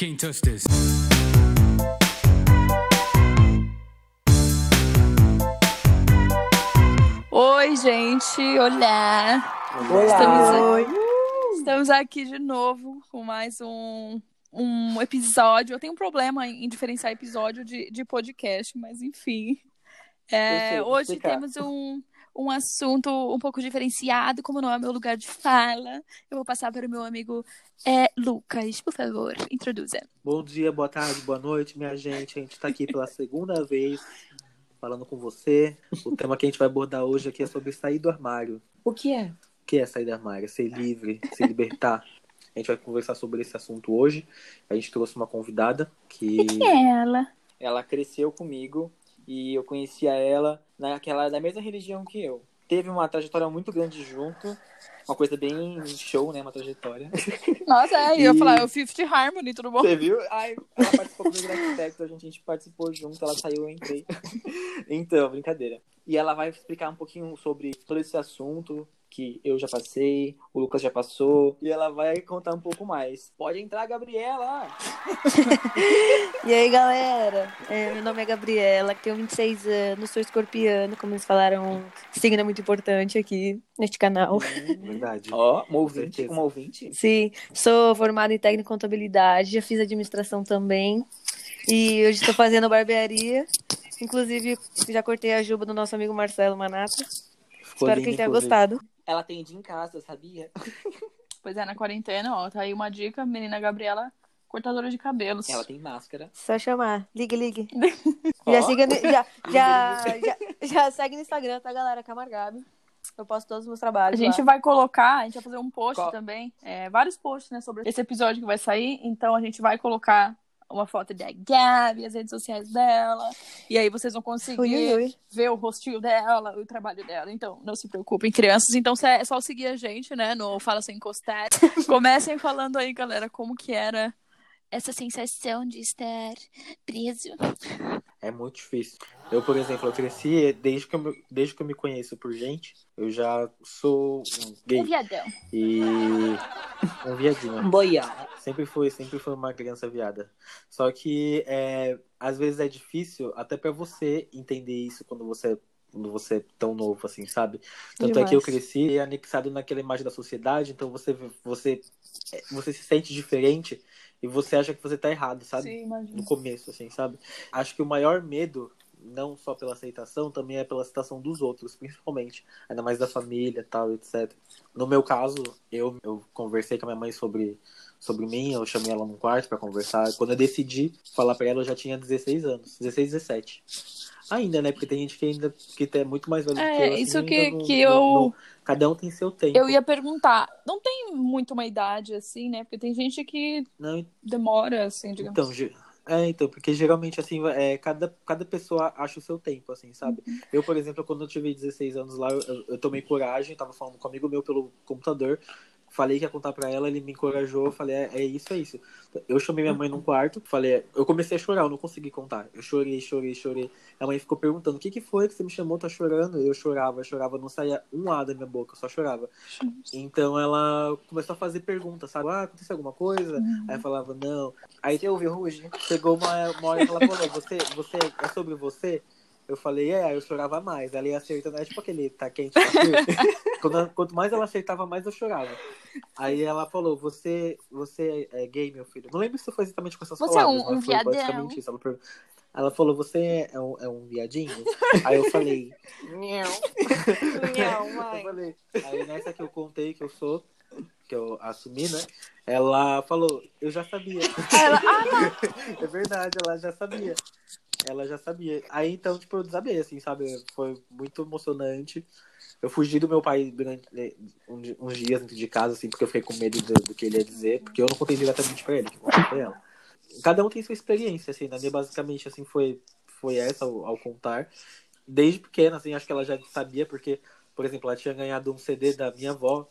Can't touch this. Oi, gente. Olá. Estamos, estamos aqui de novo com mais um, um episódio. Eu tenho um problema em diferenciar episódio de, de podcast, mas enfim. É, hoje explicar. temos um, um assunto um pouco diferenciado, como não é meu lugar de fala. Eu vou passar para o meu amigo é, Lucas. Por favor, introduza. Bom dia, boa tarde, boa noite, minha gente. A gente está aqui pela segunda vez falando com você. O tema que a gente vai abordar hoje aqui é sobre sair do armário. O que é? O que é sair do armário? Ser livre, se libertar. A gente vai conversar sobre esse assunto hoje. A gente trouxe uma convidada que. Ela. Ela cresceu comigo e eu conhecia ela naquela da mesma religião que eu. Teve uma trajetória muito grande junto, uma coisa bem show, né? Uma trajetória. Nossa, é, eu ia E- falar, é o Fifth Harmony, tudo bom? Você viu? Ai, ela participou do Grande Tech, a gente, a gente participou junto, ela saiu, eu entrei. então, brincadeira. E ela vai explicar um pouquinho sobre todo esse assunto que eu já passei, o Lucas já passou, e ela vai contar um pouco mais. Pode entrar, Gabriela! E aí, galera? É, meu nome é Gabriela, tenho 26 anos, sou escorpiano, como eles falaram, signo é muito importante aqui neste canal. Verdade. Ó, uma Com ouvinte, uma ouvinte. Sim, sou formada em técnico em contabilidade, já fiz administração também. E hoje estou fazendo barbearia. Inclusive, já cortei a juba do nosso amigo Marcelo Manata. Ficou Espero lindo, que ele tenha inclusive. gostado. Ela atende em casa, sabia? Pois é, na quarentena, ó, tá aí uma dica, menina Gabriela, cortadora de cabelos. Ela tem máscara. Só chamar. Ligue, ligue. Ó. Já, siga no- já, já, já, já segue no Instagram, tá, galera? Camargabe. Eu posto todos os meus A trabalhos. gente lá. vai colocar, a gente vai fazer um post Qual? também, é, vários posts, né, sobre esse episódio que vai sair. Então a gente vai colocar uma foto da Gabi, as redes sociais dela. E aí vocês vão conseguir Ui, ui, ver o rostinho dela, o trabalho dela. Então, não se preocupem, crianças. Então é só seguir a gente, né, no Fala Sem Encostar. Comecem falando aí, galera, como que era essa sensação de estar preso. É muito difícil. Eu, por exemplo, eu cresci desde que eu, me- desde que eu me conheço por gente, eu já sou um Um gay viadão. e um viadinho. Boiar. Sempre foi, sempre foi uma criança viada. Só que é, às vezes é difícil até pra você entender isso quando você quando você é tão novo assim, sabe? Tanto é que eu Demais. cresci anexado naquela imagem da sociedade, então você você é, você se sente diferente e você acha que você tá errado, sabe? Sim, imagina. no começo, assim, sabe? Acho que o maior medo, não só pela aceitação, também é pela aceitação dos outros, principalmente. Ainda mais da família tal, etc. No meu caso, eu, eu conversei com a minha mãe sobre, sobre mim, eu chamei ela num quarto pra conversar. Quando eu decidi falar pra ela, eu já tinha 16 anos, 16, 17. Ainda, né? Porque tem gente que ainda que é muito mais velho do que eu. É, isso que, não- que eu. não- cada um tem seu tempo. Eu ia perguntar, não tem muito uma idade assim, né? Porque tem gente que Não, demora, assim, digamos. Então, ge- é, então, porque geralmente, assim, é, cada, cada pessoa acha o seu tempo, assim, sabe? Eu, por exemplo, quando eu tive 16 anos lá, eu, eu- eu tomei coragem, tava falando com um amigo meu pelo computador, falei que ia contar pra ela, ele me encorajou, eu falei, é, é isso, é isso. Eu chamei minha mãe num quarto, falei, eu comecei a chorar, eu não consegui contar. Eu chorei, chorei, chorei. A mãe ficou perguntando, o que que foi que você me chamou, tá chorando? Eu chorava, chorava, não saía um A da minha boca, eu só chorava. Então ela começou a fazer perguntas, sabe? Ah, aconteceu alguma coisa? Aí eu falava, não. Aí Você ouviu, Ruge? Chegou uma, uma hora que ela falou, você, você é sobre você? Eu falei, é, eu chorava mais. Ela ia acertando, é tipo aquele tá quente, tá. Quando- Quanto mais ela acertava, mais eu chorava. Aí ela falou, você, você é gay, meu filho? Não lembro se foi exatamente com essas Você é palavras, um- um mas foi viadão. basicamente isso. Ela, per- ela falou, você é um, é um viadinho? Aí eu falei, Não, eu mãe. falei. Aí nessa que eu contei que eu sou, que eu assumi, né? Ela falou, eu já sabia. Ela, ah, É verdade, ela já sabia. Ela já sabia. Aí então, tipo, eu desabei, assim, sabe? Foi muito emocionante. Eu fugi do meu pai durante di- uns dias dentro de casa, assim, porque eu fiquei com medo do, do que ele ia dizer, porque eu não contei diretamente pra ele, pra ela. Cada um tem sua experiência, assim, na minha basicamente, assim, foi, foi essa ao, ao contar. Desde pequena, assim, acho que ela já sabia, porque, por exemplo, ela tinha ganhado um CD da minha avó,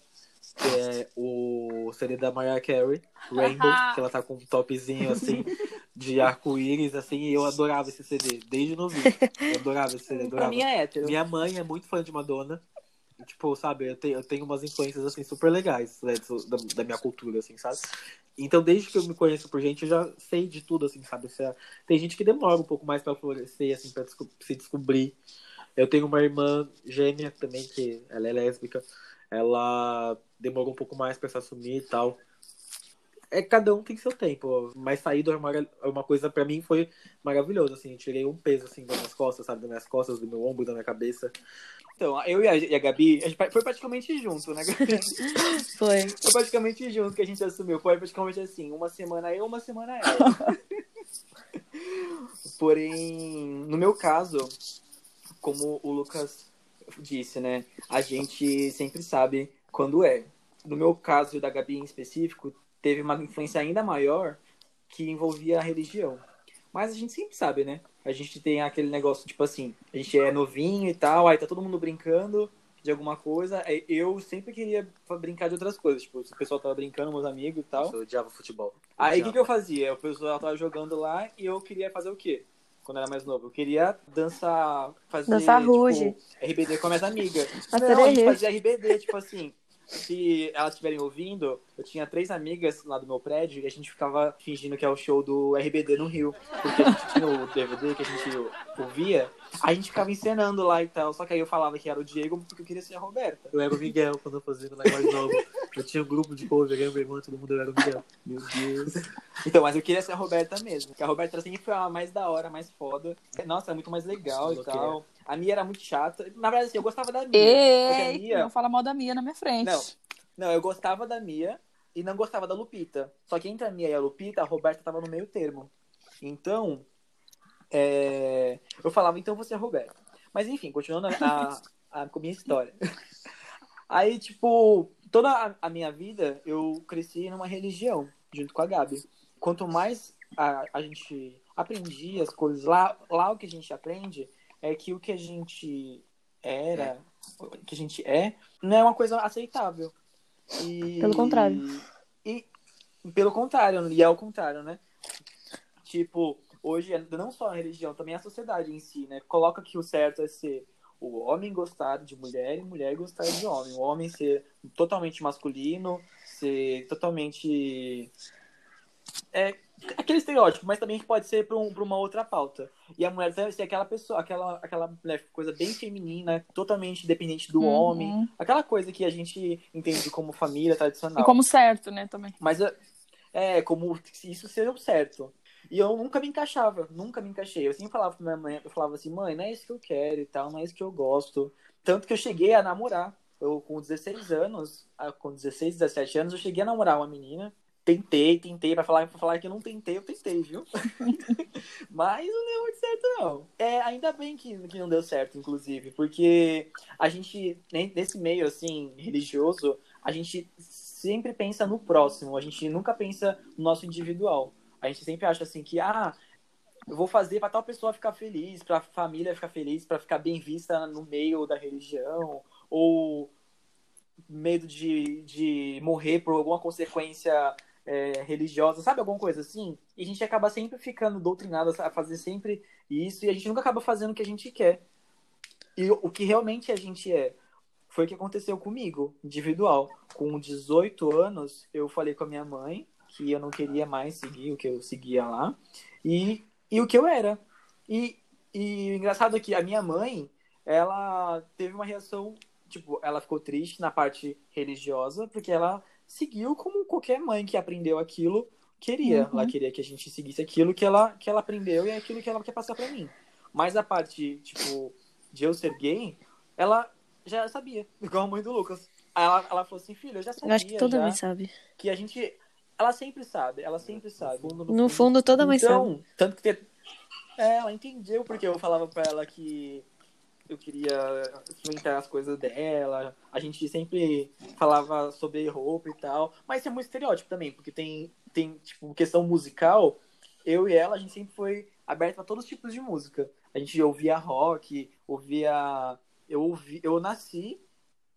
que é o CD da Mariah Carey, Rainbow, que ela tá com um topzinho, assim, de arco-íris, assim, e eu adorava esse CD, desde novinho. Eu adorava esse CD, adorava. mim é hétero. Minha mãe é muito fã de Madonna. tipo, sabe, eu tenho, eu tenho umas influências, assim, super legais né, da, da minha cultura, assim, sabe? Então, desde que eu me conheço por gente, eu já sei de tudo, assim, sabe? Tem gente que demora um pouco mais pra florescer, assim, pra se descobrir. Eu tenho uma irmã gêmea também, que ela é lésbica. Ela demorou um pouco mais pra se assumir e tal. É, cada um tem seu tempo, mas sair do armário é uma coisa para mim foi maravilhoso, assim, tirei um peso assim das minhas costas, sabe, das minhas costas, do meu ombro, da minha cabeça. Então, eu e a, e a Gabi, a gente foi praticamente junto, né, Gabi? Foi. Foi praticamente junto que a gente assumiu. Foi praticamente assim, uma semana eu, uma semana ela. Porém, no meu caso, como o Lucas disse, né, a gente sempre sabe quando é. No meu caso da Gabi em específico, teve uma influência ainda maior que envolvia a religião. Mas a gente sempre sabe, né? A gente tem aquele negócio, tipo assim, a gente é novinho e tal, aí tá todo mundo brincando de alguma coisa. Eu sempre queria brincar de outras coisas. Tipo, se o pessoal tava brincando, meus amigos e tal. Eu odiava futebol. Eu aí o que, que eu fazia? O pessoal tava jogando lá e eu queria fazer o quê? Quando eu era mais novo. Eu queria dançar, fazer. Dançar tipo, ruge. RBD com as minhas amigas. A Não, a gente fazia RBD, tipo assim. Se elas estiverem ouvindo, eu tinha três amigas lá do meu prédio e a gente ficava fingindo que é o show do RBD no Rio. Porque a gente tinha o DVD que a gente ouvia, a gente ficava encenando lá e tal. Só que aí eu falava que era o Diego porque eu queria ser a Roberta. Eu era o Miguel quando eu fazia lá mais novo. Eu tinha um grupo de cover, eu, meu irmão, todo mundo era o Miguel. Meu Deus. Então, mas eu queria ser a Roberta mesmo. Porque a Roberta sempre foi a mais da hora, mais foda. Nossa, é muito mais legal e tal. A Mia era muito chata. Na verdade, assim, eu gostava da Mia. Porque a Ei, Mia... não fala mal da Mia na minha frente. Não. Não, eu gostava da Mia e não gostava da Lupita. Só que entre a Mia e a Lupita, a Roberta tava no meio termo. Então, é, eu falava, então você é a Roberta. Mas enfim, continuando a, a, a minha história. Aí, tipo, toda a, minha vida eu cresci numa religião, junto com a Gabi. Quanto mais a, a gente aprendia as coisas, lá, lá o que a gente aprende é que o que a gente era, o que a gente é, não é uma coisa aceitável. E, Pelo contrário. E, pelo contrário, e é o contrário, né? Tipo, hoje, não só a religião, também a sociedade em si, né? Coloca que o certo é ser o homem gostar de mulher e mulher gostar de homem. O homem ser totalmente masculino, ser totalmente. É aquele estereótipo, mas também pode ser para um, uma outra pauta. E a mulher deve ser aquela pessoa, aquela, aquela coisa bem feminina, totalmente dependente do Uhum. homem. Aquela coisa que a gente entende como família tradicional. E como certo, né, também. Mas é, é como se isso seja o certo. E eu nunca me encaixava, nunca me encaixei. Eu sempre falava pra minha mãe, eu falava assim, mãe, não é isso que eu quero e tal, não é isso que eu gosto. Tanto que eu cheguei a namorar. Eu, com 16 anos, com 16, 17 anos, eu cheguei a namorar uma menina. Tentei, tentei, pra falar, pra falar que eu não tentei, eu tentei, viu? Mas não deu muito certo, não. É, ainda bem que, que não deu certo, inclusive, porque a gente, ne- nesse meio, assim, religioso, a gente sempre pensa no próximo, a gente nunca pensa no nosso individual. A gente sempre acha assim que, ah, eu vou fazer pra tal pessoa ficar feliz, pra família ficar feliz, pra ficar bem vista no meio da religião, ou medo de, de morrer por alguma consequência é, religiosa, sabe? Alguma coisa assim. E a gente acaba sempre ficando doutrinado a fazer sempre isso, e a gente nunca acaba fazendo o que a gente quer. E o que realmente a gente é. Foi o que aconteceu comigo, individual. Com 18 anos, eu falei com a minha mãe que eu não queria mais seguir o que eu seguia lá e, e o que eu era. E, e o engraçado é que a minha mãe, ela teve uma reação, tipo, ela ficou triste na parte religiosa, porque ela seguiu como qualquer mãe que aprendeu aquilo queria. Uhum. Ela queria que a gente seguisse aquilo que ela, que ela aprendeu e é aquilo que ela quer passar pra mim. Mas a parte, tipo, de eu ser gay, ela já sabia, igual a mãe do Lucas. Ela, ela falou assim, filho, eu já sabia Eu acho que toda já, mãe sabe. que a gente... Ela sempre sabe, ela sempre sabe. No fundo, toda mãe sabe. Então, tanto que te- é, ela entendeu porque eu falava pra ela que eu queria experimentar as coisas dela. A gente sempre falava sobre roupa e tal. Mas isso é muito estereótipo também, porque tem, tem tipo, questão musical. Eu e ela, a gente sempre foi aberto pra todos os tipos de música. A gente ouvia rock, ouvia. Eu ouvi, eu nasci.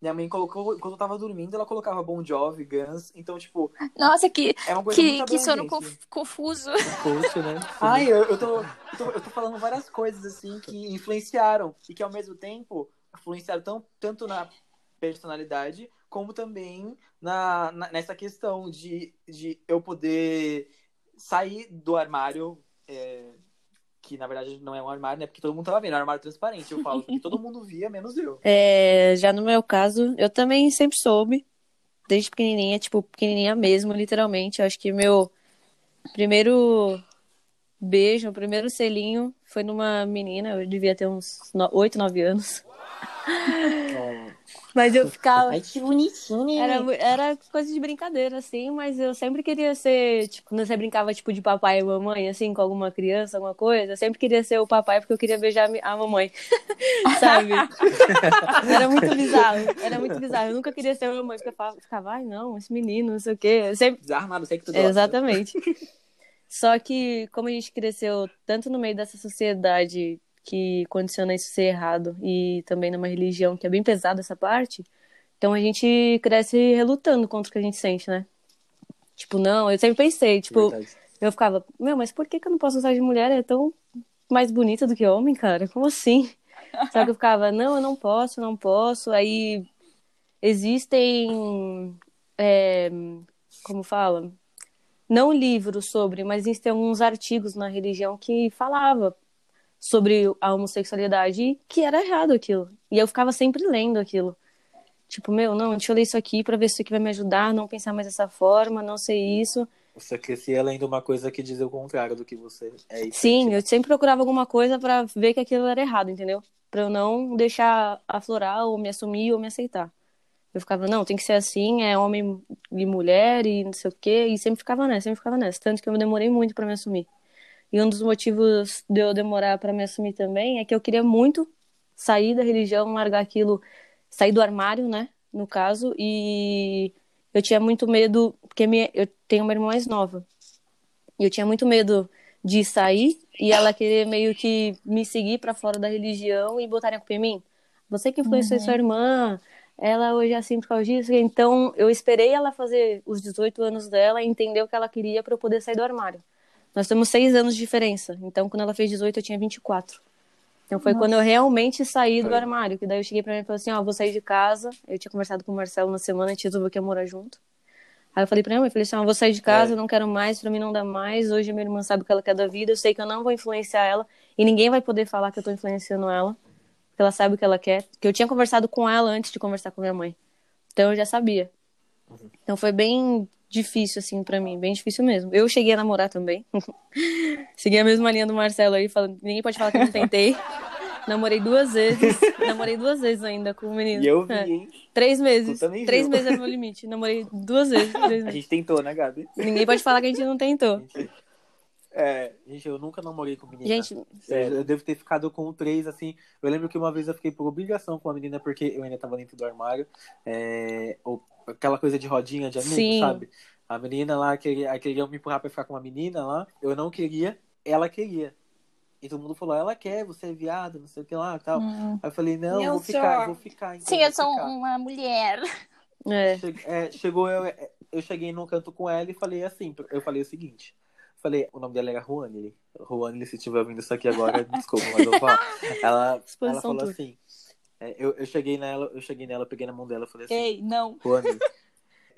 Minha mãe colocou, quando eu tava dormindo, ela colocava Bon Jovi, Guns. Então, tipo, Nossa, que, é uma coisa que, que sono conf- confuso. Coach, né? Ai, eu, eu, tô, eu, tô, eu tô falando várias coisas assim que influenciaram e que ao mesmo tempo influenciaram tão, tanto na personalidade, como também na, na- nessa questão de, de eu poder sair do armário, é, que na verdade não é um armário, né? Porque todo mundo tava vendo, é um armário transparente, eu falo, porque todo mundo via, menos eu. É, já no meu caso, eu também sempre soube, desde pequenininha, tipo, pequenininha mesmo, literalmente. Eu acho que meu primeiro beijo, meu primeiro selinho foi numa menina, eu devia ter uns 8, 9 anos. Mas eu ficava. Ai, que bonitinho, Era, mu- era coisa de brincadeira, assim, mas eu sempre queria ser, tipo, quando você brincava, tipo, de papai e mamãe, assim, com alguma criança, alguma coisa, eu sempre queria ser o papai porque eu queria beijar a mamãe, sabe? Era muito bizarro, era muito bizarro. Eu nunca queria ser a mamãe, porque eu ficava, ai, não, esse menino, não sei o quê. Eu sempre... Desarmado, sei que tu gosta. Exatamente. Só que, como a gente cresceu tanto no meio dessa sociedade que condiciona isso ser errado e também numa religião que é bem pesada essa parte, então a gente cresce relutando contra o que a gente sente, né? Tipo, não, eu sempre pensei, tipo, Verdade. eu ficava, meu, mas por que que eu não posso gostar de mulher? É tão mais bonita do que homem, cara? Como assim? Só que eu ficava, não, eu não posso, não posso. Aí existem, é, como fala? Não livros sobre, mas existem alguns artigos na religião que falava sobre a homossexualidade e que era errado aquilo. E eu ficava sempre lendo aquilo. Tipo, meu, não, deixa eu ler isso aqui pra ver se isso aqui vai me ajudar, não pensar mais dessa forma, não ser isso. Você crescia lendo uma coisa que dizia o contrário do que você é. Sim, sente. eu sempre procurava alguma coisa pra ver que aquilo era errado, entendeu? Pra eu não deixar aflorar ou me assumir ou me aceitar. Eu ficava, não, tem que ser assim, é homem e mulher e não sei o quê, e sempre ficava nessa, sempre ficava nessa. Tanto que eu demorei muito pra me assumir. E um dos motivos de eu demorar pra me assumir também é que eu queria muito sair da religião, largar aquilo, sair do armário, né, no caso, e eu tinha muito medo, porque minha, eu tenho uma irmã mais nova. E eu tinha muito medo de sair e ela querer meio que me seguir pra fora da religião e botarem a culpa em mim. Você que influenciou sua irmã, ela hoje é assim por causa disso. Então eu esperei ela fazer os 18 anos dela e entender o que ela queria pra eu poder sair do armário. Nós temos seis anos de diferença. Então quando ela fez 18 eu tinha 24. Então foi quando eu realmente saí do armário. Que daí eu cheguei pra mim e falei assim, ó, vou sair de casa. Eu tinha conversado com o Marcelo na semana, a gente resolveu que ia morar junto. Aí eu falei pra minha mãe, falei assim, ó, vou sair de casa, É. não quero mais, pra mim não dá mais. Hoje minha irmã sabe o que ela quer da vida, eu sei que eu não vou influenciar ela e ninguém vai poder falar que eu tô influenciando ela, porque ela sabe o que ela quer. Que eu tinha conversado com ela antes de conversar com minha mãe. Então eu já sabia. Então foi bem difícil assim pra mim, bem difícil mesmo. Eu cheguei a namorar também. Segui a mesma linha do Marcelo aí, falando, ninguém pode falar que eu não tentei. Namorei duas vezes. Namorei duas vezes ainda com o menino. E eu vi, É. hein? Três meses. Três viu. meses era o meu limite. Namorei duas vezes. A gente tentou, né, Gabi? Ninguém pode falar que a gente não tentou. É, Gente, eu nunca namorei com menina. Gente, Eu, sério. eu devo ter ficado com três, assim. Eu lembro que uma vez eu fiquei por obrigação com a menina, porque eu ainda tava dentro do armário. É, ou- aquela coisa de rodinha de amigo, Sim. sabe? A menina lá queria, queria me empurrar pra ficar com uma menina lá. Eu não queria, ela queria. E todo mundo falou, ela quer, você é viado, não sei o que lá tal. Hum. Aí eu falei, não, Eu vou ficar, sou- vou ficar. então, Sim, eu sou ficar. uma mulher. é. Che- é, chegou eu, eu cheguei no canto com ela e falei assim, eu falei o seguinte. Falei, o nome dela era Juanile. Juanile, se estiver ouvindo isso aqui agora, desculpa, mas eu vou falar. Ela, ela falou tour. assim. é, eu, eu cheguei nela, eu cheguei nela, peguei na mão dela e falei assim, Ei, não. Juanile,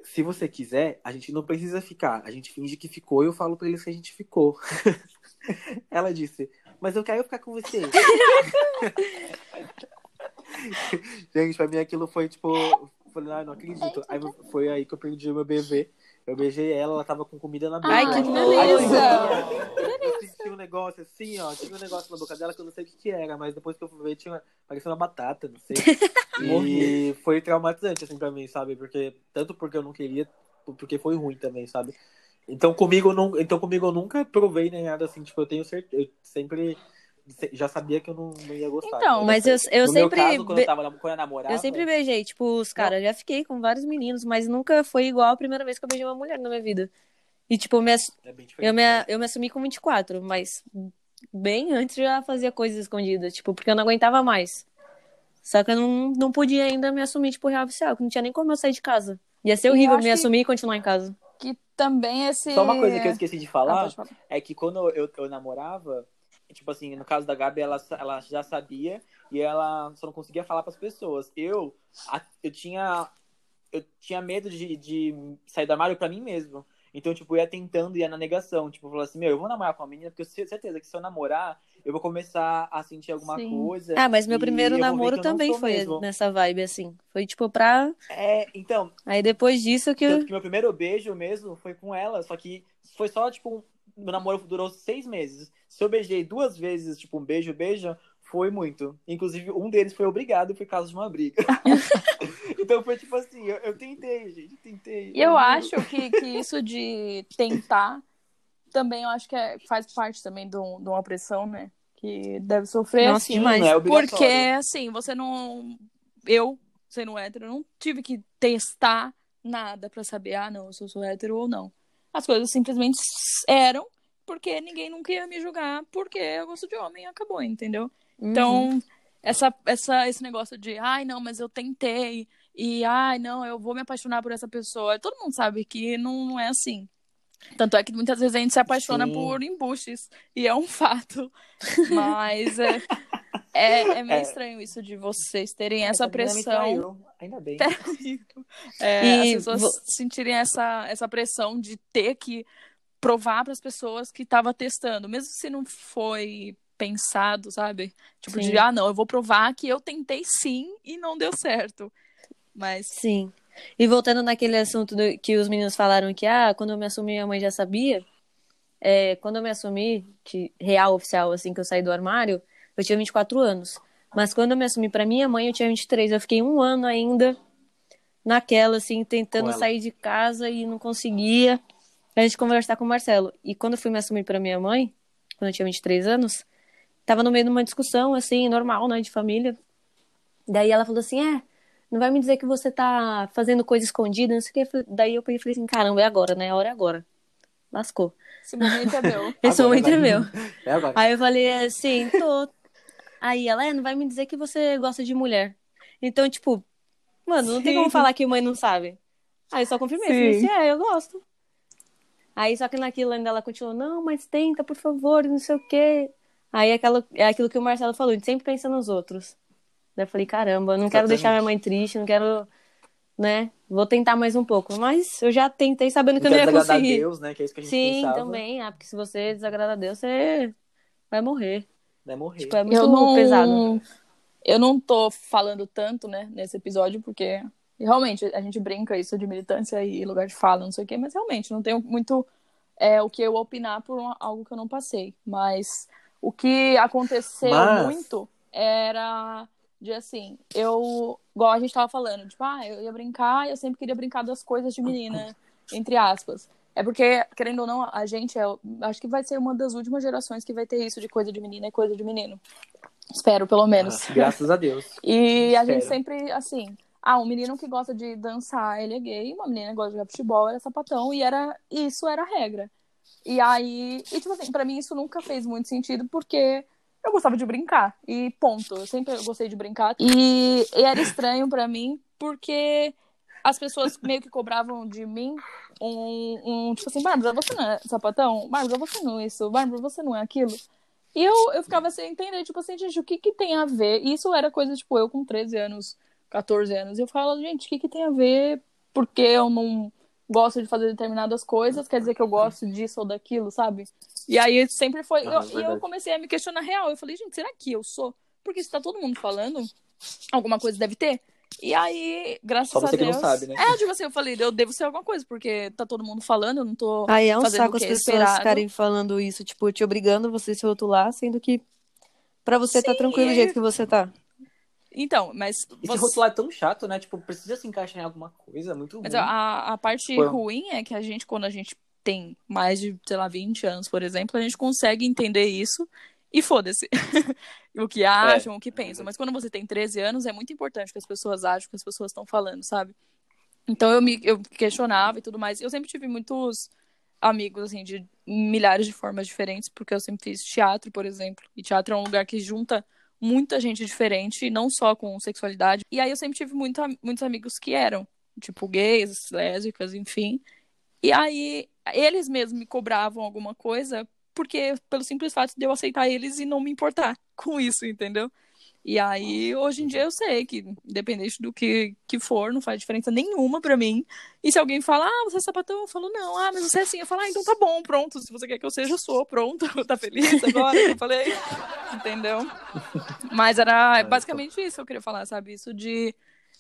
se você quiser, a gente não precisa ficar. A gente finge que ficou e eu falo pra eles que a gente ficou. ela disse, mas eu quero ficar com você. gente, pra mim aquilo foi tipo. Falei, ah, não acredito. Aí foi aí que eu perdi o meu bebê. Eu beijei ela, ela tava com comida na boca. Ai, que eu- beleza! Eu senti um negócio assim, ó. Tinha um negócio na boca dela que eu não sei o que, que era, mas depois que eu fui ver, tinha. Parecia uma batata, não sei. E foi traumatizante, assim, pra mim, sabe? Porque. Tanto porque eu não queria, porque foi ruim também, sabe? Então comigo, eu não, então comigo eu nunca provei nem nada assim, tipo, eu tenho certeza. Eu sempre se- já sabia que eu não, não ia gostar. Então, né? Mas eu, eu no sempre. meu caso, quando eu, tava, quando eu namorava... Eu sempre beijei, tipo, os caras, já fiquei com vários meninos, mas nunca foi igual a primeira vez que eu beijei uma mulher na minha vida. E, tipo, eu me, ass- É bem diferente. eu me, né? eu me assumi com 24, mas bem antes já fazia coisas escondidas, tipo, porque eu não aguentava mais. Só que eu não, não podia ainda me assumir, tipo, real oficial, que não tinha nem como eu sair de casa. Ia ser eu horrível me que- assumir e continuar em casa. Que também esse. Só uma coisa que eu esqueci de Ah, falar pode falar. é que quando eu, eu namorava, tipo assim, no caso da Gabi, ela, ela já sabia e ela só não conseguia falar para as pessoas. Eu, a, eu tinha eu tinha medo de, de sair do armário para mim mesmo. Então, tipo, eu ia tentando, ia na negação. Tipo, eu falava assim, meu, eu vou namorar com uma menina, porque eu tenho certeza que se eu namorar, eu vou começar a sentir alguma Sim. coisa. Ah, mas meu primeiro namoro também foi mesmo. nessa vibe, assim. Foi tipo pra. É, então, Aí depois disso que. tanto eu- que meu primeiro beijo mesmo foi com ela, só que foi só, tipo, meu namoro durou seis meses. Se eu beijei duas vezes, tipo, um beijo, beijo, foi muito. Inclusive, um deles foi obrigado por causa de uma briga. então foi tipo assim, eu, eu tentei, gente, tentei. E eu acho que, que isso de tentar também eu acho que é- faz parte também de, um- de uma pressão, né? Que deve sofrer. Nossa, Sim, demais. não é obrigatório. Porque, assim, você não. Eu, sendo hétero, não tive que testar nada pra saber, ah, não, se eu sou hétero ou não. As coisas simplesmente eram, porque ninguém nunca ia me julgar, porque eu gosto de homem acabou, entendeu? Uhum. Então, essa, essa, esse negócio de, ai, não, mas eu tentei, e ai, não, eu vou me apaixonar por essa pessoa. Todo mundo sabe que não, não é assim. Tanto é que muitas vezes a gente se apaixona Sim. por embuches, e é um fato. Mas é, é, é meio É. estranho isso de vocês terem essa Essa pressão. Ainda bem. É, E as pessoas vo- sentirem essa, essa pressão de ter que provar para as pessoas que estava testando, mesmo se não foi pensado, sabe? Tipo Sim. de, ah, não, eu vou provar que eu tentei sim e não deu certo. Mas Sim. E voltando naquele assunto do- que os meninos falaram que, ah, quando eu me assumi, minha mãe já sabia. É, quando eu me assumi, que real, oficial, assim, que eu saí do armário, eu tinha 24 anos. Mas quando eu me assumi pra minha mãe, eu tinha 23. Eu fiquei um ano ainda naquela, assim, tentando sair de casa e não conseguia. A gente conversar com o Marcelo. E quando eu fui me assumir pra minha mãe, quando eu tinha 23 anos, tava no meio de uma discussão, assim, normal, né, de família. Daí ela falou assim: é, não vai me dizer que você tá fazendo coisa escondida, não sei o que. Daí eu peguei e falei assim: caramba, é agora, né? A hora é agora. Lascou. esse momento é meu. Esse Agora momento é meu. É agora. Aí eu falei assim: tô. Aí ela, é, não vai me dizer que você gosta de mulher. Então, tipo, mano, não tem Sim. como falar que mãe não sabe. Aí eu só confirmei, falei Sim. assim: é, eu gosto. Aí só que naquilo ainda ela continuou: não, mas tenta, por favor, não sei o quê. Aí aquela, é aquilo que o Marcelo falou: a gente sempre pensa nos outros. Daí eu falei: caramba, eu não quero deixar minha mãe triste, não quero, né? Vou tentar mais um pouco. Mas eu já tentei sabendo que eu não ia quer desagradar a conseguir. Deus, né? Que é isso que a gente Sim, pensava. também. Ah, porque se você desagradar a Deus, você vai morrer. Vai morrer. Tipo, é muito eu não, pesado. Eu não tô falando tanto, né, nesse episódio, porque realmente a gente brinca isso de militância e lugar de fala, não sei o quê, mas realmente não tenho muito é, o que eu opinar por uma- algo que eu não passei. Mas o que aconteceu Mas- muito era de assim, eu, igual a gente tava falando, tipo, ah, eu ia brincar, eu sempre queria brincar das coisas de menina, entre aspas. É porque, querendo ou não, a gente é, acho que vai ser uma das últimas gerações que vai ter isso de coisa de menina e coisa de menino. Espero, pelo menos. Ah, graças a Deus. E a Espero. gente sempre, assim, ah, um menino que gosta de dançar, ele é gay, uma menina que gosta de jogar futebol, era sapatão, e era isso era a regra. E aí, e tipo assim, pra mim isso nunca fez muito sentido, porque eu gostava de brincar, e ponto. Eu sempre gostei de brincar. E, e era estranho pra mim, porque as pessoas meio que cobravam de mim um, um tipo assim, Bárbara, você não é sapatão? Bárbara, você não é isso? Bárbara, você não é aquilo? E eu, eu ficava sem entender, tipo assim, gente, o que que tem a ver? E Isso era coisa, tipo, eu com 13 anos, 14 anos. E eu falava, gente, o que que tem a ver? Porque eu não gosto de fazer determinadas coisas, quer dizer que eu gosto disso ou daquilo, sabe? E aí sempre foi. Ah, eu- é e eu comecei a me questionar real. Eu falei, gente, será que eu sou? Porque se tá todo mundo falando, alguma coisa deve ter. E aí, graças Só a você que Deus. não sabe, né? É, tipo assim, eu falei, eu devo ser alguma coisa, porque tá todo mundo falando, eu não tô. Aí é um fazendo saco as que é pessoas esperado. ficarem falando isso, tipo, te obrigando você a se rotular, sendo que pra você tá Sim, tranquilo do jeito que você tá. Então, mas. Esse você- rotular é tão chato, né? Tipo, precisa se encaixar em alguma coisa, é muito Mas ruim. a, a parte Pô. ruim é que a gente, quando a gente tem mais de, sei lá, 20 anos, por exemplo, a gente consegue entender isso e foda-se. o que acham, o que pensam. Mas quando você tem 13 anos, é muito importante que as pessoas acham, que as pessoas estão falando, sabe? Então eu me eu questionava e tudo mais. Eu sempre tive muitos amigos, assim, de milhares de formas diferentes, porque eu sempre fiz teatro, por exemplo. E teatro é um lugar que junta muita gente diferente, não só com sexualidade. E aí eu sempre tive muito, muitos amigos que eram, tipo, gays, lésbicas, enfim. E aí eles mesmos me cobravam alguma coisa porque pelo simples fato de eu aceitar eles e não me importar com isso, entendeu? E aí, hoje em dia, eu sei que, independente do que, que for, não faz diferença nenhuma pra mim. E se alguém fala, ah, você é sapatão, eu falo, não, ah, mas você é assim. Eu falo, ah, então tá bom, pronto. Se você quer que eu seja, eu sou, pronto. Tá feliz agora? Eu falei, entendeu? Mas era basicamente isso que eu queria falar, sabe? Isso de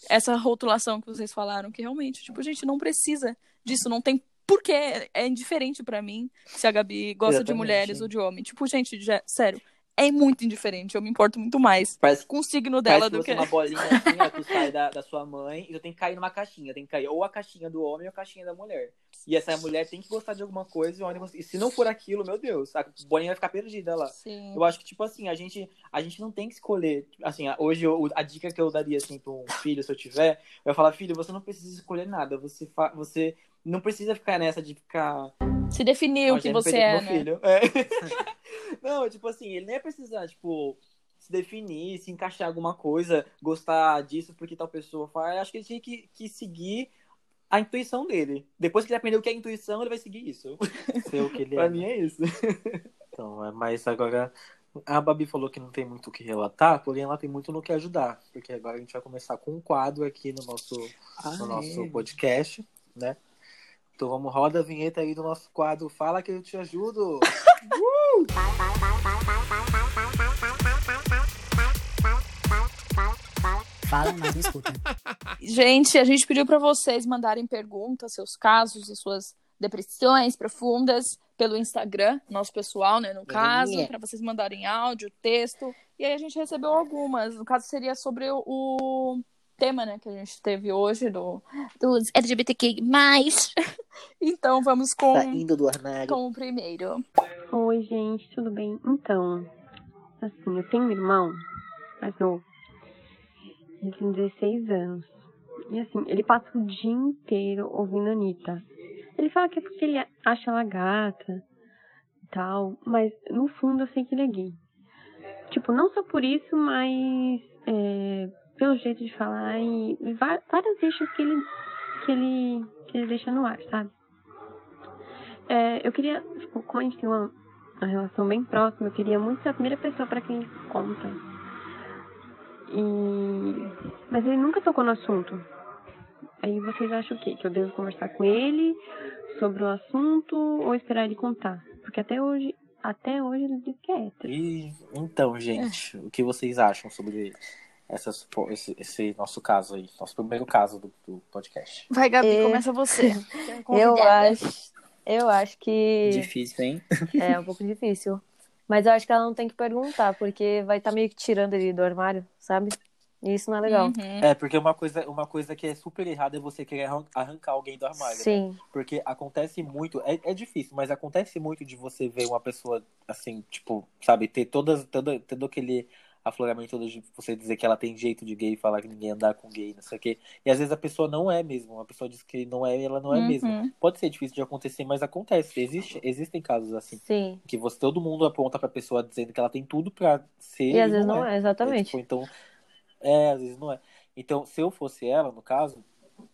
essa rotulação que vocês falaram, que realmente, tipo, gente, não precisa disso, não tem porque é indiferente para mim se a Gabi gosta Exatamente. de mulheres ou de homem. Tipo, gente, já, sério, é muito indiferente. Eu me importo muito mais parece, com o signo dela do que. uma bolinha assim, ó, tu sai da, da sua mãe e tu tem que cair numa caixinha. Tem que cair ou a caixinha do homem ou a caixinha da mulher. E essa mulher tem que gostar de alguma coisa e se não for aquilo, meu Deus, a bolinha vai ficar perdida lá. Sim. Eu acho que, tipo assim, a gente, a gente não tem que escolher. Assim, hoje eu, a dica que eu daria, assim, pra um filho, se eu tiver, eu ia falar, filho, você não precisa escolher nada. Você, fa você não precisa ficar nessa de ficar. Se definir o que você é, né? Filho. É. não, tipo assim, ele nem ia precisar, tipo, se definir, se encaixar alguma coisa, gostar disso porque tal pessoa faz. Acho que ele tinha que, que seguir a intuição dele. Depois que ele aprender o que é intuição, ele vai seguir isso. Ser o que ele pra é. mim é isso. Então, é, mas agora a Babi falou que não tem muito o que relatar, porém ela tem muito no que ajudar. Porque agora a gente vai começar com um quadro aqui no nosso, ah, no nosso é. podcast, né? Então vamos, roda a vinheta aí do nosso quadro Fala que eu te ajudo. uh! Fala, mas me escuta. Gente, a gente pediu para vocês mandarem perguntas, seus casos e suas depressões profundas pelo Instagram, nosso pessoal, né, no caso, para vocês mandarem áudio, texto. E aí a gente recebeu algumas. No caso seria sobre o, o tema, né, que a gente teve hoje do dos LGBTQ+. então vamos com Saindo do armário. Com o primeiro. Oi, gente, tudo bem? Então, assim, eu tenho um irmão mais novo. Ele tem 16 anos. E assim, ele passa o dia inteiro ouvindo a Anitta. Ele fala que é porque ele acha ela gata e tal, mas no fundo eu sei que ele é gay. Tipo, não só por isso, mas é, pelo jeito de falar e, e várias que ele, que ele, que ele deixa no ar, sabe? É, eu queria, tipo, como a gente tem uma, uma relação bem próxima, eu queria muito ser a primeira pessoa para quem ele conta. E... Mas ele nunca tocou no assunto. Aí vocês acham o quê? Que eu devo conversar com ele sobre o assunto ou esperar ele contar? Porque até hoje, até hoje ele diz que é hétero. E então, gente, o que vocês acham sobre essas, esse, esse, nosso caso aí, nosso primeiro caso do, do podcast. Vai, Gabi, e... começa você. eu acho, eu acho que. Difícil, hein? É um pouco difícil. Mas eu acho que ela não tem que perguntar, porque vai estar tá meio que tirando ele do armário, sabe? E isso não é legal. Uhum. É, porque uma coisa, uma coisa que é super errada é você querer arrancar alguém do armário. Né? Sim. Né? Porque acontece muito, é, é difícil, mas acontece muito de você ver uma pessoa assim, tipo, sabe, ter todas, todo, todo aquele afloramento de você dizer que ela tem jeito de gay, falar que ninguém andar com gay, não sei o quê. E às vezes a pessoa não é mesmo. A pessoa diz que não é, ela não é uhum. mesmo. Pode ser difícil de acontecer, mas acontece. Existe, existem casos assim. Sim. Que você, todo mundo aponta pra pessoa dizendo que ela tem tudo pra ser. E às vezes não é, é exatamente. É, tipo, então, é, às vezes não é. Então, se eu fosse ela, no caso,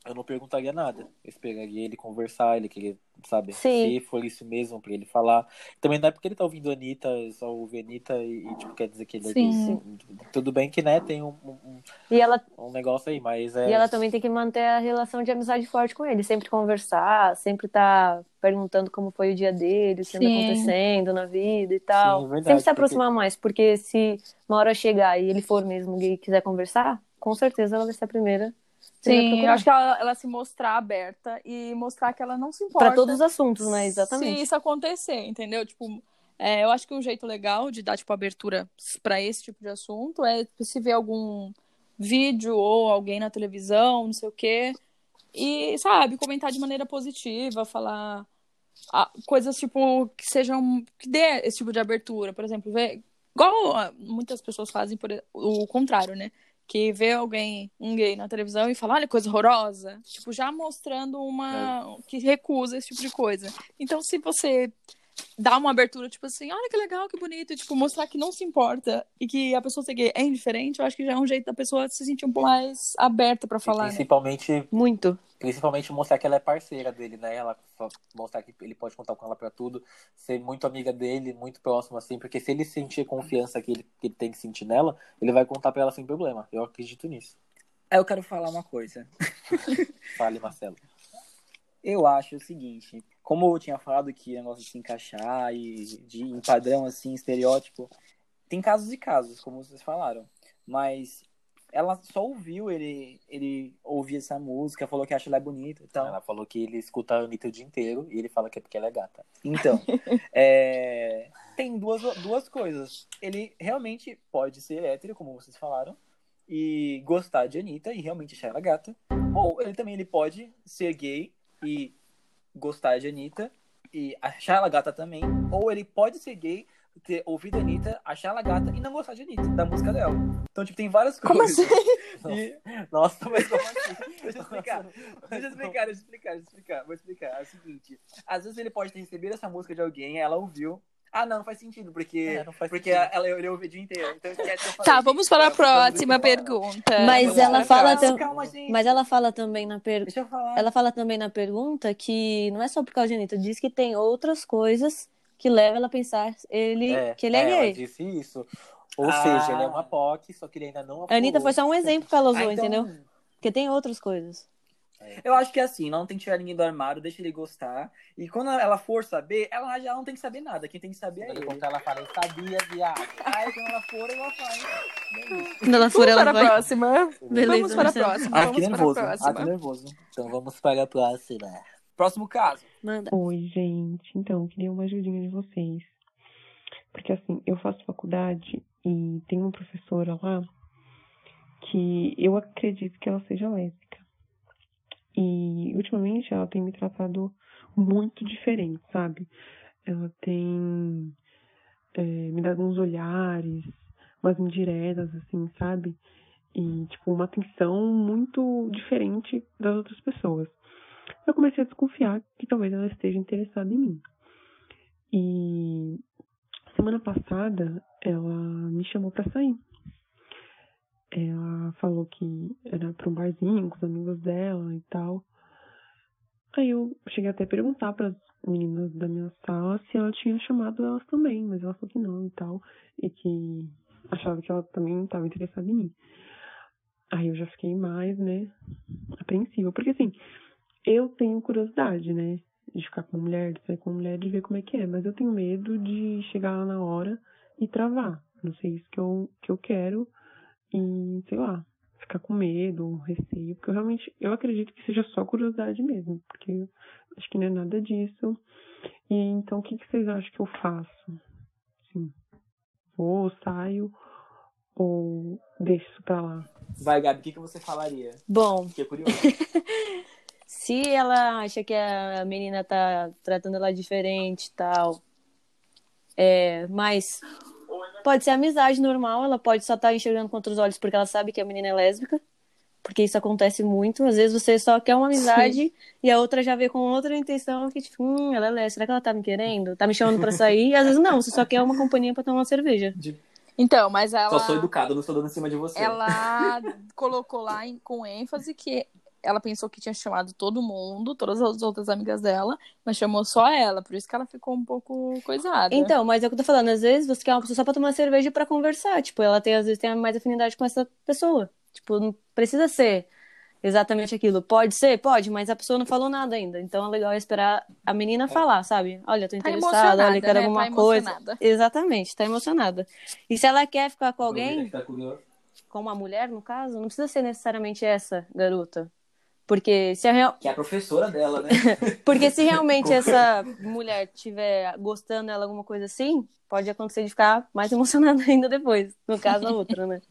eu não perguntaria nada. Eu esperaria ele conversar, ele querer, sabe? Sim. Se for isso mesmo, pra ele falar. Também não é porque ele tá ouvindo a Anitta, só ouve a Anitta e, e tipo, quer dizer que ele é Sim. Tudo bem que, né, tem um, um, e ela... um negócio aí, mas é... E ela também tem que manter a relação de amizade forte com ele. Sempre conversar, sempre tá perguntando como foi o dia dele, o que anda acontecendo na vida e tal. Sim, é verdade, sempre se aproximar porque... mais, porque se uma hora chegar e ele for mesmo gay e quiser conversar, com certeza ela vai ser a primeira Sim, eu acho que ela, ela, se mostrar aberta e mostrar que ela não se importa. Para todos os assuntos, né? Exatamente. Se isso acontecer, entendeu? Tipo, é, eu acho que um jeito legal de dar, tipo, abertura para esse tipo de assunto é se ver algum vídeo ou alguém na televisão, não sei o quê. E, sabe, comentar de maneira positiva, falar ah, coisas, tipo, que sejam. que dê esse tipo de abertura. Por exemplo, ver. Igual muitas pessoas fazem por, o contrário, né? Que vê alguém, um gay na televisão e fala, olha, coisa horrorosa. Tipo, já mostrando uma. É. que recusa esse tipo de coisa. Então, se você dar uma abertura, tipo assim, olha que legal, que bonito, e, tipo, mostrar que não se importa e que a pessoa ser gay é indiferente, eu acho que já é um jeito da pessoa se sentir um pouco mais aberta pra falar, né? Principalmente, Muito. principalmente mostrar que ela é parceira dele, né? Ela mostrar que ele pode contar com ela pra tudo, ser muito amiga dele, muito próximo, assim, porque se ele sentir a confiança que ele, que ele tem que sentir nela, ele vai contar pra ela sem problema. Eu acredito nisso. Eu quero falar uma coisa. Fale, Marcelo. Eu acho o seguinte, como eu tinha falado que negócio de se encaixar e de em padrão, assim, estereótipo, tem casos e casos, como vocês falaram. Mas ela só ouviu ele, ele ouvir essa música, falou que acha ela bonita e tal. Ela falou que ele escuta a Anitta o dia inteiro e ele fala que é porque ela é gata. Então, é, tem duas, duas coisas. Ele realmente pode ser hétero, como vocês falaram, e gostar de Anitta e realmente achar ela gata. Ou ele também ele pode ser gay e gostar de Anitta e achar ela gata também. Ou ele pode ser gay, ter ouvido a Anitta, achar ela gata e não gostar de Anitta, da música dela. Então, tipo, tem várias Como coisas. assim? E- Nossa, mas como assim? Deixa eu explicar. Deixa eu explicar, deixa eu explicar, deixa eu explicar. Vou explicar. É o seguinte. Às vezes ele pode ter recebido essa música de alguém, ela ouviu. Ah, não, não faz sentido, porque, É, não faz porque sentido. ela ouviu o dia inteiro. Então. Tá, vamos para a para próxima pergunta. Mas Vamos ela fala tam- Calma. Mas ela fala também na pergunta. Ela fala também na pergunta que não é só por causa de Anitta, diz que tem outras coisas que levam ela a pensar ele, que ele é, ela gay. disse isso. Ou Ah. seja, ele é uma POC, só que ele ainda não A Anitta foi só um exemplo que ela usou, Ah, então, entendeu? Porque tem outras coisas. Eu acho que é assim, não tem que tirar ninguém do armário, deixa ele gostar. E quando ela for saber, ela já não tem que saber nada. Quem tem que saber é Quando ele ele. contar, ela fala, eu sabia, viado. Aí quando ela for, ela faz. Quando ela for, Vamos ela para a vai. próxima. Beleza, Vamos para a próxima. Ah, Vamos que para a nervoso. Ah, que nervoso. Então vamos para a próxima. Próximo caso. Manda. Oi, gente. Então, queria uma ajudinha de vocês. Porque, assim, eu faço faculdade e tem uma professora lá que eu acredito que ela seja lésbica. E, ultimamente, ela tem me tratado muito diferente, sabe? Ela tem é, me dado uns olhares, umas indiretas, assim, sabe? E, tipo, uma atenção muito diferente das outras pessoas eu comecei a desconfiar que talvez ela esteja interessada em mim. E semana passada ela me chamou pra sair. Ela falou que era pra um barzinho com os amigos dela e tal. Aí eu cheguei até a perguntar para as meninas da minha sala se ela tinha chamado elas também, mas ela falou que não e tal, e que achava que ela também estava interessada em mim. Aí eu já fiquei mais, né, apreensiva, porque assim, eu tenho curiosidade, né? De ficar com mulher, de sair com mulher, de ver como é que é. Mas eu tenho medo de chegar lá na hora e travar. Não sei isso que eu, que eu quero. E, sei lá, ficar com medo, receio. Porque eu realmente, eu acredito que seja só curiosidade mesmo. Porque eu acho que não é nada disso. E então, o que, que vocês acham que eu faço? Assim, vou, saio ou deixo isso pra lá? Vai, Gabi, o que, que você falaria? Bom, Fiquei curioso. se ela acha que a menina tá tratando ela diferente e tal, é, mas pode ser amizade normal, ela pode só estar enxergando com outros olhos porque ela sabe que a menina é lésbica, porque isso acontece muito. Às vezes você só quer uma amizade e a outra já vê com outra intenção que, tipo, hum, ela é lésbica, será que ela tá me querendo? Tá me chamando pra sair? E às vezes não, você só quer uma companhia pra tomar uma cerveja. Então, mas ela. Só sou educado, não estou dando em cima de você. ela colocou lá em- com ênfase que ela pensou que tinha chamado todo mundo, todas as outras amigas dela, mas chamou só ela, por isso que ela ficou um pouco coisada. Então, mas é o que eu tô falando, às vezes você quer uma pessoa só pra tomar cerveja e pra conversar. Tipo, ela tem, às vezes, tem mais afinidade com essa pessoa. Tipo, não precisa ser exatamente aquilo. Pode ser? Pode, mas a pessoa não falou nada ainda. Então é legal esperar a menina falar, sabe? Olha, tô tá interessada, emocionada, olha, quero né? alguma tá coisa. emocionada. Exatamente, tá emocionada. E se ela quer ficar com alguém, Tá com uma mulher, no caso, não precisa ser necessariamente essa garota. Porque se a real... Que é a professora dela, né? Porque se realmente essa mulher estiver gostando dela, alguma coisa assim, pode acontecer de ficar mais emocionada ainda depois. No caso, a outra, né?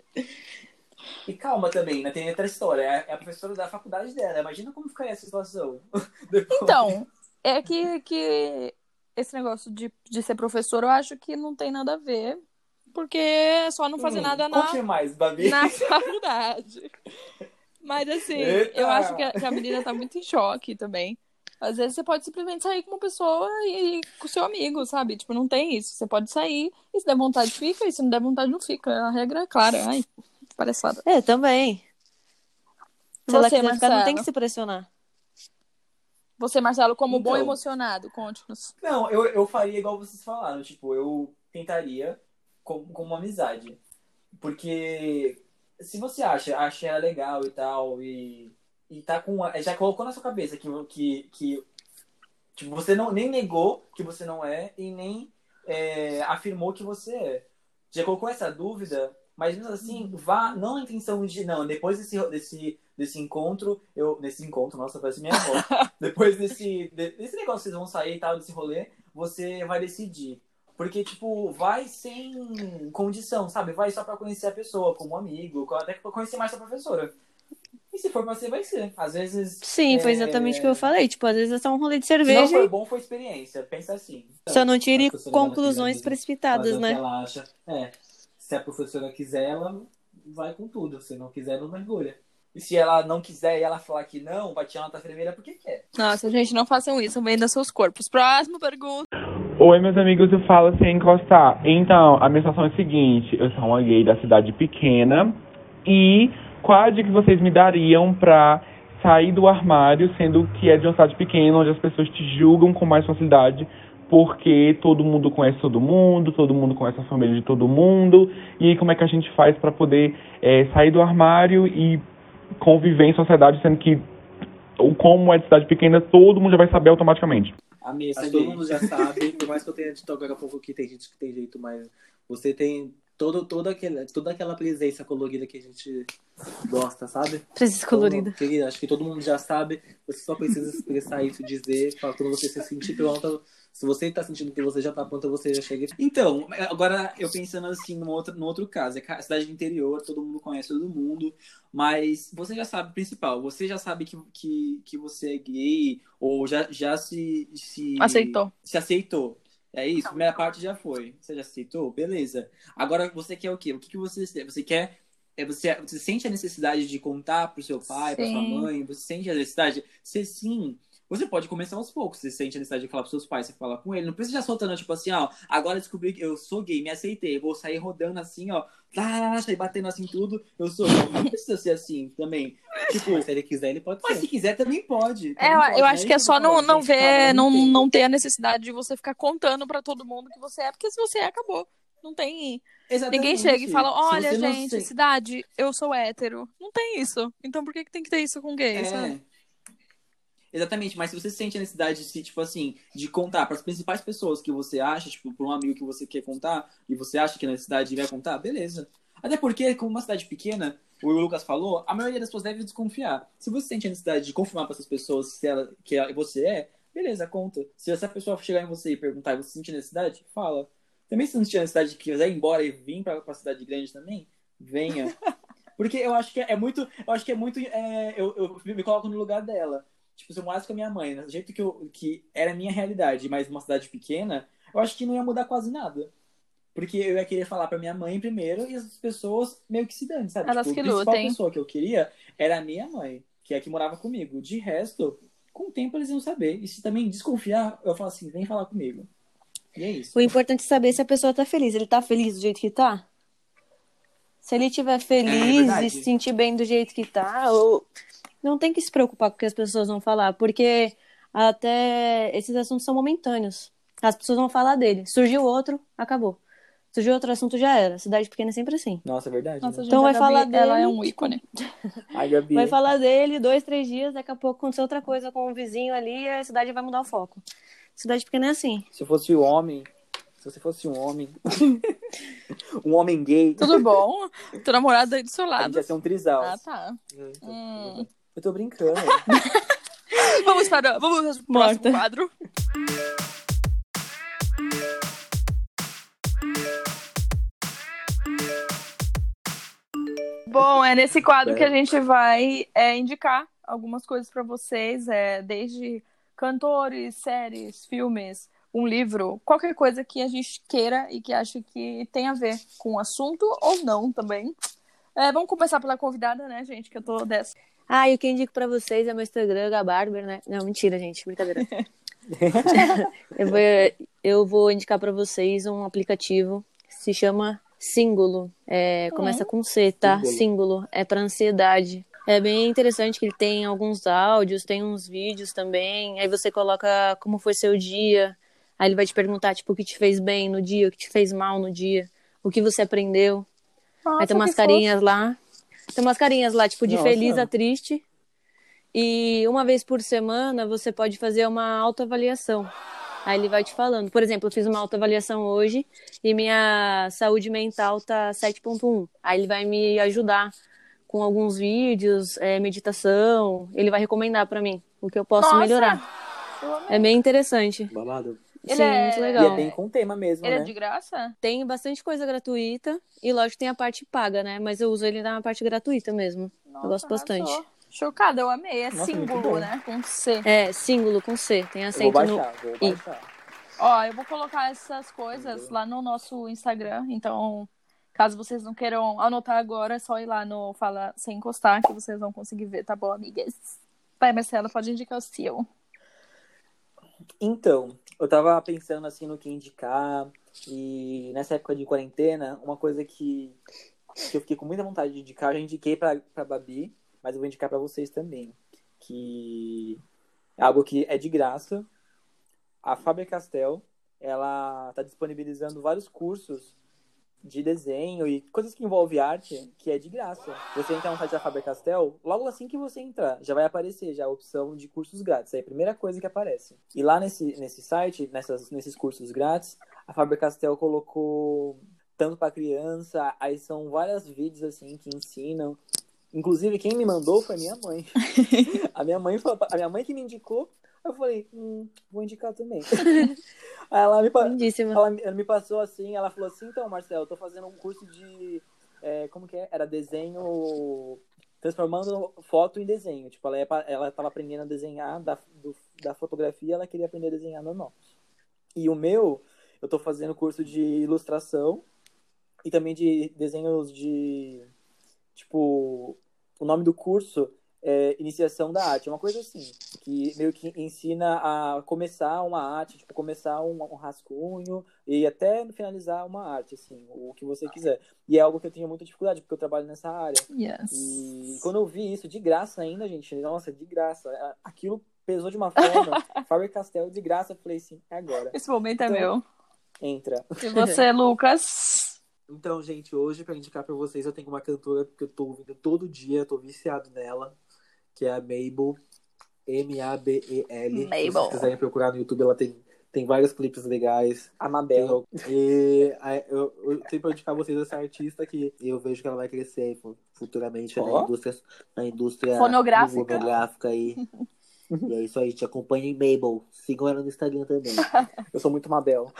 E calma também, né? Tem outra história. É é a professora da faculdade dela. Imagina como ficaria essa situação. Depois. Então, é que, que esse negócio de, de ser professor, eu acho que não tem nada a ver, porque é só não fazer Hum, nada na, mais, na faculdade. Mas assim, Eita! eu acho que a, que a menina tá muito em choque também. Às vezes você pode simplesmente sair com uma pessoa e com seu amigo, sabe? Tipo, não tem isso. Você pode sair e se der vontade fica, e se não der vontade não fica. A regra é clara. Ai, que palhaçada. É, também. Se ela Você, quiser ficar, não tem Marcelo? que se pressionar. Você, Marcelo, como bom Então. emocionado, conte-nos. Não, eu, eu faria igual vocês falaram. Tipo, eu tentaria com, com uma amizade. Porque se você acha, acha ela legal e tal, e, e tá com. a- Já colocou na sua cabeça que, que, que tipo, você não, nem negou que você não é e nem é, afirmou que você é. Já colocou essa dúvida, mas mesmo assim, vá, não na intenção de, não, depois desse, desse, desse encontro, eu. Desse encontro, nossa, parece minha avó. depois desse, de- desse negócio que vocês vão sair e tal, desse rolê, você vai decidir. Porque, tipo, vai sem condição, sabe? Vai só pra conhecer a pessoa, como amigo, até pra conhecer mais sua professora. E se for pra ser, vai ser. Às vezes. Sim, foi é, exatamente o que eu falei. Tipo, às vezes é só um rolê de Se não cerveja foi bom, foi experiência. Pensa assim. só não tire A conclusões precipitadas, né? ela acha. É, se a professora quiser, ela vai com tudo. Se não quiser, não mergulha. E se ela não quiser e ela falar que não, vai tirar nota vermelha porque quer. Nossa, gente, não façam isso. Vendam seus corpos. Próxima pergunta. Oi, meus amigos do Fala Sem Encostar. Então, a minha situação é a seguinte: eu sou uma gay da cidade pequena e qual a dica que vocês me dariam pra sair do armário, sendo que é de uma cidade pequena, onde as pessoas te julgam com mais facilidade, porque todo mundo conhece todo mundo, todo mundo conhece a família de todo mundo, e como é que a gente faz pra poder eh, sair do armário e conviver em sociedade, sendo que, como é de cidade pequena, todo mundo já vai saber automaticamente. Que todo mundo já sabe, por mais que eu tenha dito agora há pouco que tem gente que tem jeito, mas você tem todo, toda, aquela, toda aquela presença colorida que a gente gosta, sabe? Precisas colorida. Todo- Querida, acho que todo mundo já sabe, você só precisa expressar isso, dizer, quando você se sentir pronta. Se você tá sentindo que você já tá pronta, você já chega. Então, agora eu pensando assim num outro, num outro caso, é cidade do interior, todo mundo conhece todo mundo, mas você já sabe o principal, você já sabe que, que, que você é gay, ou já, já se, se. Aceitou. Se aceitou. É isso? Primeira parte já foi. Você já aceitou? Beleza. Agora você quer o quê? O que, que você Você quer. É você, você sente a necessidade de contar pro seu pai, pra sua mãe? Você sente a necessidade? Se sim, você pode começar aos poucos. Você sente a necessidade de falar pros seus pais, você fala com ele. Não precisa já soltando, tipo assim, ó, agora descobri que eu sou gay, me aceitei. Vou sair rodando assim, ó, lá, sair batendo assim tudo. Eu sou. Não, não precisa ser assim também. Tipo, Mas se ele quiser, ele pode mas ser. se quiser também pode. É, Também eu, pode, eu né? acho que é só não, não ver, não, não ter a necessidade de você ficar contando pra todo mundo que você é, porque se você é, acabou. Não tem. Ninguém Exatamente. chega e fala: olha, gente, se- cidade, eu sou hétero. Não tem isso. Então por que, que tem que ter isso com gay, sabe? Exatamente, mas se você sente a necessidade de, se, tipo assim, de contar para as principais pessoas que você acha, tipo, para um amigo que você quer contar, e você acha que a necessidade vai contar, beleza. Até porque, como uma cidade pequena, o Lucas falou, a maioria das pessoas deve desconfiar. Se você sente a necessidade de confirmar para essas pessoas se ela, que ela- você é, beleza, conta. Se essa pessoa chegar em você e perguntar, você sente a necessidade? Fala. Também se não sentir a necessidade de quiser ir embora e vir para a cidade grande também, venha. Porque eu acho que é muito. Eu acho que é muito. é, eu, eu me coloco no lugar dela. Tipo, se eu morasse com a minha mãe, né, do jeito que, eu, que era a minha realidade, mas numa cidade pequena, eu acho que não ia mudar quase nada. Porque eu ia querer falar pra minha mãe primeiro e as pessoas meio que se dão, sabe? Elas tipo, que a principal lutem. pessoa que eu queria era a minha mãe, que é a que morava comigo. De resto, com o tempo eles iam saber. E se também desconfiar, eu falo assim, vem falar comigo. E é isso. O importante é saber se a pessoa tá feliz. Ele tá feliz do jeito que tá? Se ele estiver É feliz verdade. e se sentir bem do jeito que tá, ou... não tem que se preocupar com o que as pessoas vão falar, porque até esses assuntos são momentâneos. As pessoas vão falar dele. Surgiu outro, acabou. Surgiu outro assunto, já era. Cidade pequena é sempre assim. Nossa, é verdade. Nossa, né? Então a vai falar Gabi, ela é dele, um tipo, ícone. Ai, Gabi. Vai falar dele dois, três dias, daqui a pouco aconteceu outra coisa com o vizinho ali e a cidade vai mudar o foco. Cidade pequena é assim. Se eu fosse um homem. Se você fosse um homem. um homem gay. Tudo bom? Teu namorado aí do seu A lado. gente ia ser um trisal. Ah, tá. Hum. Eu tô brincando. Vamos para. Vamos pro próximo Morta. quadro. Bom, é nesse quadro que a gente vai é, indicar algumas coisas pra vocês, é, desde cantores, séries, filmes, um livro, qualquer coisa que a gente queira e que ache que tem a ver com o assunto ou não também. É, vamos começar pela convidada, né, gente? Que eu tô dessa. Ah, e o que eu indico pra vocês é meu Instagram, Gabarber, né? Não, mentira, gente, brincadeira. eu, vou, eu vou indicar pra vocês um aplicativo que se chama Símbolo. É, começa com C, tá? Símbolo. É pra ansiedade. É bem interessante que ele tem alguns áudios, tem uns vídeos também. Aí você coloca como foi seu dia. Aí ele vai te perguntar, tipo, o que te fez bem no dia, o que te fez mal no dia, o que você aprendeu. Nossa, Aí tem umas carinhas lá. Tem umas carinhas lá, tipo, de Nossa. feliz a triste. E uma vez por semana você pode fazer uma autoavaliação. Aí ele vai te falando. Por exemplo, eu fiz uma autoavaliação hoje e minha saúde mental tá 7.1. Aí ele vai me ajudar com alguns vídeos, é, meditação. Ele vai recomendar pra mim o que eu posso Nossa, melhorar. eu. É bem interessante. Babado. Ele Sim, é- muito E legal. é bem com tema mesmo, Ele né? é de graça? Tem bastante coisa gratuita e lógico tem a parte paga, né? Mas eu uso ele na parte gratuita mesmo. Nossa, gosto bastante. arrasou. Chocada, eu amei. É Nossa, símbolo, né? Com C. É, símbolo com C, tem Eu vou acento no baixar, vou I. baixar. Ó, eu vou colocar essas coisas lá no nosso Instagram. Então, caso vocês não queiram anotar agora, é só ir lá no Fala Sem Encostar que vocês vão conseguir ver, tá bom, amigas? Vai, Marcela, pode indicar o seu. Então, eu tava pensando assim no que indicar e nessa época de quarentena, uma coisa que, que eu fiquei com muita vontade de indicar, eu já indiquei pra, pra Babi, mas eu vou indicar pra vocês também, que é algo que é de graça. A Faber-Castell, ela tá disponibilizando vários cursos de desenho e coisas que envolvem arte, que é de graça. Você entra no site da Faber-Castell, logo assim que você entrar, já vai aparecer já a opção de cursos grátis. É a primeira coisa que aparece. E lá nesse, nesse site, nessas, nesses cursos grátis, a Faber-Castell colocou tanto para criança, aí são vários vídeos assim que ensinam. Inclusive, quem me mandou foi minha mãe. a minha mãe a minha mãe que me indicou, eu falei, hum, vou indicar também. aí ela me, Lindíssima. ela, ela me passou assim, ela falou assim, então, Marcelo, eu tô fazendo um curso de. é, como que é? Era desenho. Transformando foto em desenho. Tipo, ela, ia ela tava aprendendo a desenhar da, do- da fotografia, ela queria aprender a desenhar normal. E o meu, eu tô fazendo curso de ilustração e também de desenhos de. Tipo, o nome do curso é Iniciação da Arte. É uma coisa assim, que meio que ensina a começar uma arte, tipo, começar um, um rascunho e até finalizar uma arte, assim, o que você quiser. E é algo que eu tenho muita dificuldade, porque eu trabalho nessa área. Yes. E quando eu vi isso de graça ainda, gente, nossa, de graça. Aquilo pesou de uma forma. Faber Castell de graça, eu falei assim, é agora. Esse momento é Então- meu. Entra. E você, Lucas? Então, gente, hoje, pra indicar pra vocês, eu tenho uma cantora que eu tô ouvindo todo dia, tô viciado nela, que é a Mabel. M-A-B-E-L. Se Mabel. vocês quiserem procurar no YouTube, ela tem, tem vários clipes legais. A Mabel. E aí, eu, eu tenho pra indicar vocês essa artista que eu vejo que ela vai crescer fu- futuramente na Ó. indústria, na indústria Fonográfica. fonográfica aí. e é isso aí, te acompanhem Mabel. Sigam ela no Instagram também. Eu sou muito Mabel.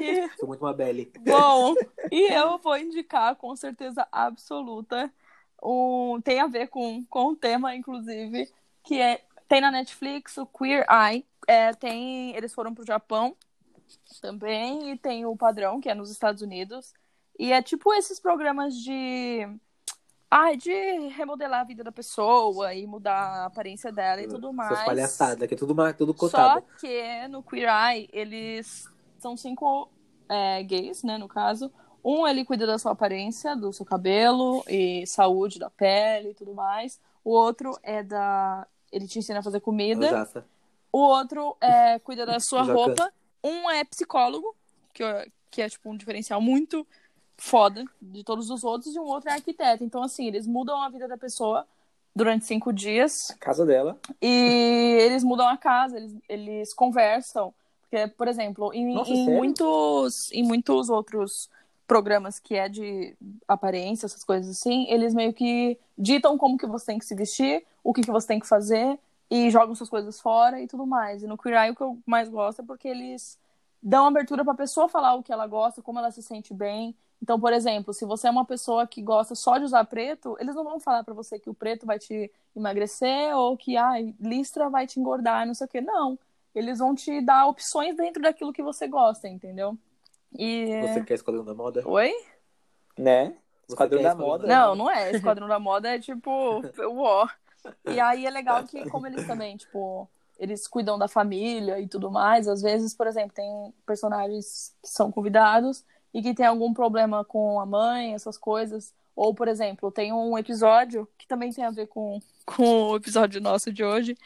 E- Sou muito uma Belly. Bom, e eu vou indicar com certeza absoluta um tem a ver com, com o tema, inclusive, que é tem na Netflix o Queer Eye. É, tem, eles foram pro Japão também, e tem o padrão, que é nos Estados Unidos. E é tipo esses programas de. Ai, de remodelar a vida da pessoa e mudar a aparência dela e tudo mais. Essas palhaçadas, que é tudo, uma, tudo Só cotado. que no Queer Eye, eles são cinco é, gays, né, no caso. Um, ele cuida da sua aparência, do seu cabelo e saúde da pele e tudo mais. O outro é da... Ele te ensina a fazer comida. Jaça. O outro é cuida da sua Já roupa. Um é psicólogo, que, é- que é, tipo, um diferencial muito foda de todos os outros. E um outro é arquiteto. Então, assim, eles mudam a vida da pessoa durante cinco dias. Casa dela. E eles mudam a casa, eles, eles conversam. Porque, por exemplo, em, Nossa, em muitos, em muitos outros programas que é de aparência, essas coisas assim, eles meio que ditam como que você tem que se vestir, o que, que você tem que fazer, e jogam suas coisas fora e tudo mais. E no Queer Eye o que eu mais gosto é porque eles dão abertura pra pessoa falar o que ela gosta, como ela se sente bem. Então, por exemplo, se você é uma pessoa que gosta só de usar preto, eles não vão falar pra você que o preto vai te emagrecer ou que ah, listra vai te engordar, não sei o quê. Não. Eles vão te dar opções dentro daquilo que você gosta, entendeu? E. Você quer Esquadrão da Moda? Oi? Né? Esquadrão da Moda. da Não, não é. Esquadrão da Moda é tipo. Uó. E aí é legal que, como eles também, tipo, eles cuidam da família e tudo mais, às vezes, por exemplo, tem personagens que são convidados e que tem algum problema com a mãe, essas coisas. Ou, por exemplo, tem um episódio que também tem a ver com, com o episódio nosso de hoje,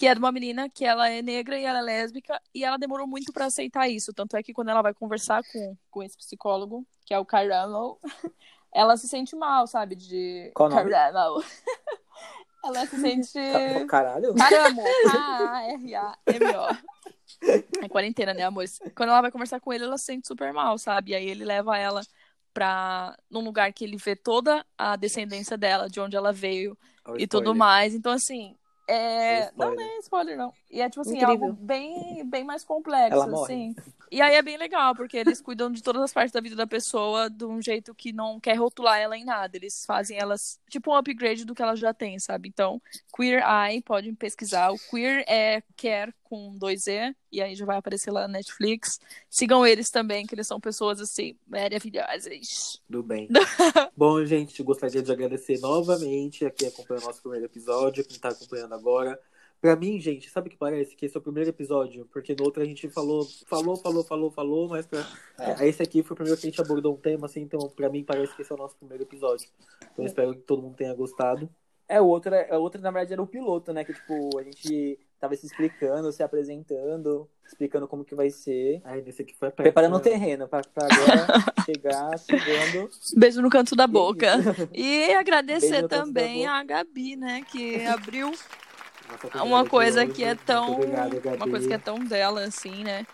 que é de uma menina que ela é negra e ela é lésbica, e ela demorou muito pra aceitar isso. Tanto é que quando ela vai conversar com, com esse psicólogo, que é o Caramo, ela se sente mal, sabe? De. Qual nome? Ela se sente. Ca- Caralho. Caramo. A-R-A-M-O. É quarentena, né, amor? Quando ela vai conversar com ele, ela se sente super mal, sabe? E aí ele leva ela pra num lugar que ele vê toda a descendência dela, de onde ela veio e tudo mais. Então, assim, é. Não, não é spoiler, não. E é tipo assim, Incrível. algo bem, bem mais complexo, Ela morre. assim. E aí é bem legal, porque eles cuidam de todas as partes da vida da pessoa de um jeito que não quer rotular ela em nada. Eles fazem elas, tipo, um upgrade do que ela já tem, sabe? Então, Queer Eye, podem pesquisar. O Queer é quer com dois E, e aí já vai aparecer lá na Netflix. Sigam eles também, que eles são pessoas, assim, maravilhosas. Tudo bem. Bom, gente, gostaria de agradecer novamente a quem acompanhou o nosso primeiro episódio, quem tá acompanhando agora. Pra mim, gente, sabe o que parece? Que esse é o primeiro episódio, porque no outro a gente falou, falou, falou, falou, falou, mas pra... É. esse aqui foi o primeiro que a gente abordou um tema, assim, então pra mim parece que esse é o nosso primeiro episódio. Então eu espero que todo mundo tenha gostado. É, o outro, é- o outro, na verdade, era o piloto, né? Que, tipo, a gente tava se explicando, se apresentando, explicando como que vai ser. Aí nesse aqui foi a Preparando o prática. terreno pra, pra agora chegar chegando. Beijo no canto da boca. E agradecer também a Gabi, né, que abriu uma coisa que é tão obrigado, uma coisa que é tão dela assim, né?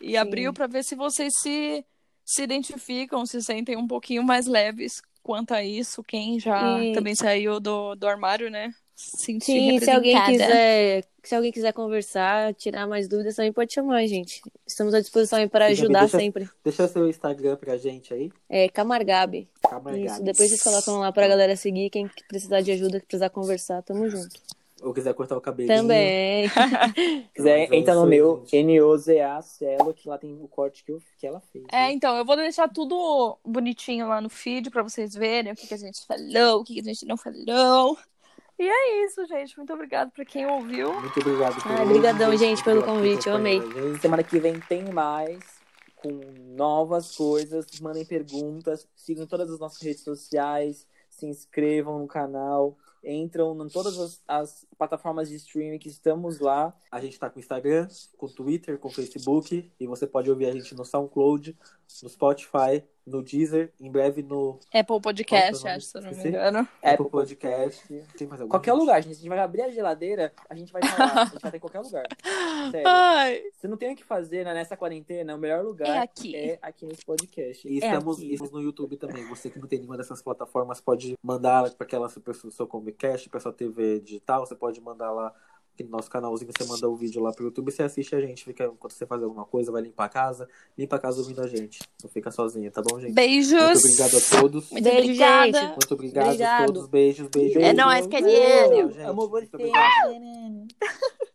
E Sim. abriu pra ver se vocês se se identificam, se sentem um pouquinho mais leves quanto a isso, quem já E- também saiu do, do armário, né? Se sentir Sim, se alguém quiser, se alguém quiser conversar, tirar mais dúvidas, também pode chamar, gente. Estamos à disposição aí para Gabi, ajudar deixa- sempre. Deixa seu Instagram pra gente aí. É Camargabe. Camargado. Isso, depois vocês colocam lá pra galera seguir, quem precisar de ajuda, que precisar conversar, tamo junto. Ou quiser cortar o cabelinho. Também. Se quiser, é entra no meu gente. N-O-Z-A Celo, que lá tem o corte que, eu, que ela fez. É, né? então, eu vou deixar tudo bonitinho lá no feed pra vocês verem o que, que a gente falou, o que, que a gente não falou. E é isso, gente. Muito obrigada pra quem ouviu. Muito obrigado Ah, hoje, brigadão, gente, pelo Obrigado convite, eu amei. gente. Semana que vem tem mais, com novas coisas. Mandem perguntas, sigam todas as nossas redes sociais, se inscrevam no canal, entram em todas as, as plataformas de streaming que estamos lá. A gente tá com Instagram, com Twitter, com Facebook. E você pode ouvir a gente no SoundCloud, no Spotify, no Deezer, em breve no Apple Podcast, é acho, se eu não me engano. Apple Apple Podcast. Tem mais algum? Qualquer lugar, gente. A gente vai abrir a geladeira, a gente vai estar lá. A gente vai estar em qualquer lugar. Sério. Ai, Você não tem o que fazer né, nessa quarentena, o melhor lugar É aqui. é aqui nesse podcast. E É estamos, aqui. estamos no YouTube também. Você que não tem nenhuma dessas plataformas pode mandar para aquela sua, sua Comcast, para sua TV digital. Você pode mandar lá aqui no nosso canalzinho. Você manda o vídeo lá pro YouTube. Você assiste a gente. Fica, enquanto você faz alguma coisa, vai limpar a casa. Limpa a casa ouvindo a gente. Não fica sozinha, tá bom, gente? beijos. Muito obrigado a todos. Muito Beijo, obrigada. gente. Muito obrigado a Obrigado. todos. Beijos, beijos. É nóis, querido. Gente, Amo muito você. obrigado.